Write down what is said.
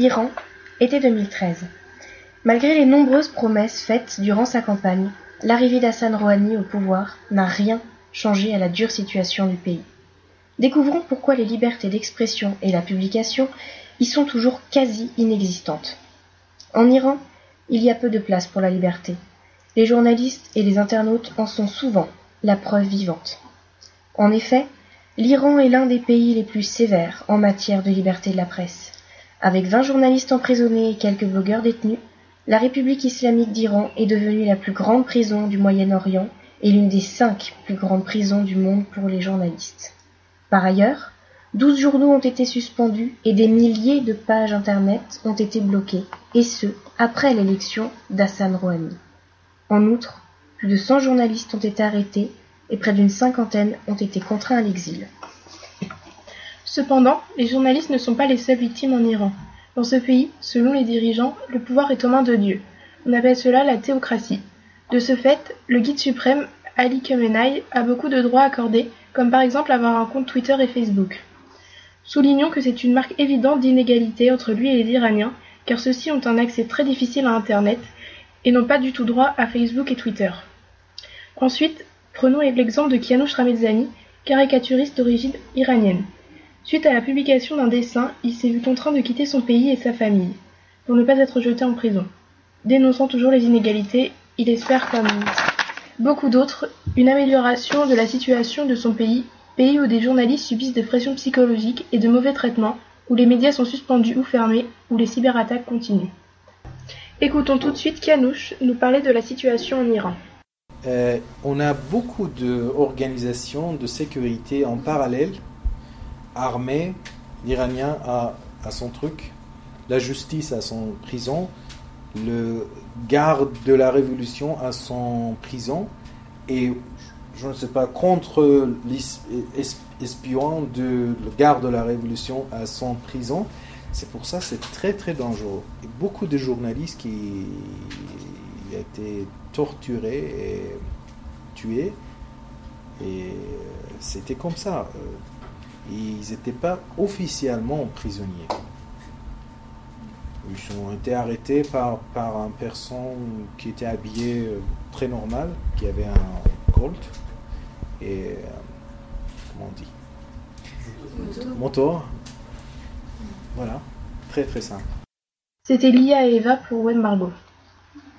Iran, été 2013. Malgré les nombreuses promesses faites durant sa campagne, l'arrivée d'Hassan Rouhani au pouvoir n'a rien changé à la dure situation du pays. Découvrons pourquoi les libertés d'expression et la publication y sont toujours quasi inexistantes. En Iran, il y a peu de place pour la liberté. Les journalistes et les internautes en sont souvent la preuve vivante. En effet, l'Iran est l'un des pays les plus sévères en matière de liberté de la presse. Avec 20 journalistes emprisonnés et quelques blogueurs détenus, la République islamique d'Iran est devenue la plus grande prison du Moyen-Orient et l'une des cinq plus grandes prisons du monde pour les journalistes. Par ailleurs, douze journaux ont été suspendus et des milliers de pages Internet ont été bloquées, et ce, après l'élection d'Hassan Rouhani. En outre, plus de 100 journalistes ont été arrêtés et près d'une cinquantaine ont été contraints à l'exil. Cependant, les journalistes ne sont pas les seules victimes en Iran. Dans ce pays, selon les dirigeants, le pouvoir est aux mains de Dieu. On appelle cela la théocratie. De ce fait, le guide suprême, Ali Khamenei, a beaucoup de droits accordés, comme par exemple avoir un compte Twitter et Facebook. Soulignons que c'est une marque évidente d'inégalité entre lui et les Iraniens, car ceux-ci ont un accès très difficile à Internet et n'ont pas du tout droit à Facebook et Twitter. Ensuite, prenons l'exemple de Kianouch Ramedzani, caricaturiste d'origine iranienne. Suite à la publication d'un dessin, il s'est vu contraint de quitter son pays et sa famille, pour ne pas être jeté en prison. Dénonçant toujours les inégalités, il espère, comme beaucoup d'autres, une amélioration de la situation de son pays, pays où des journalistes subissent des pressions psychologiques et de mauvais traitements, où les médias sont suspendus ou fermés, où les cyberattaques continuent. Écoutons tout de suite Kianouch nous parler de la situation en Iran. Euh, on a beaucoup d'organisations de sécurité en parallèle armée, l'Iranien a, son truc, la justice a son prison, le garde de la révolution a son prison, et je ne sais pas, contre l'espion de garde de la révolution à son prison. C'est pour ça c'est très très dangereux. Et beaucoup de journalistes qui ont été torturés et tués. Et c'était comme ça ils n'étaient pas officiellement prisonniers. Ils ont été arrêtés par, par un personne qui était habillé euh, très normal, qui avait un Colt et euh, comment on dit? Moto. Voilà, très très simple. C'était Lia et Eva pour Wen Margot.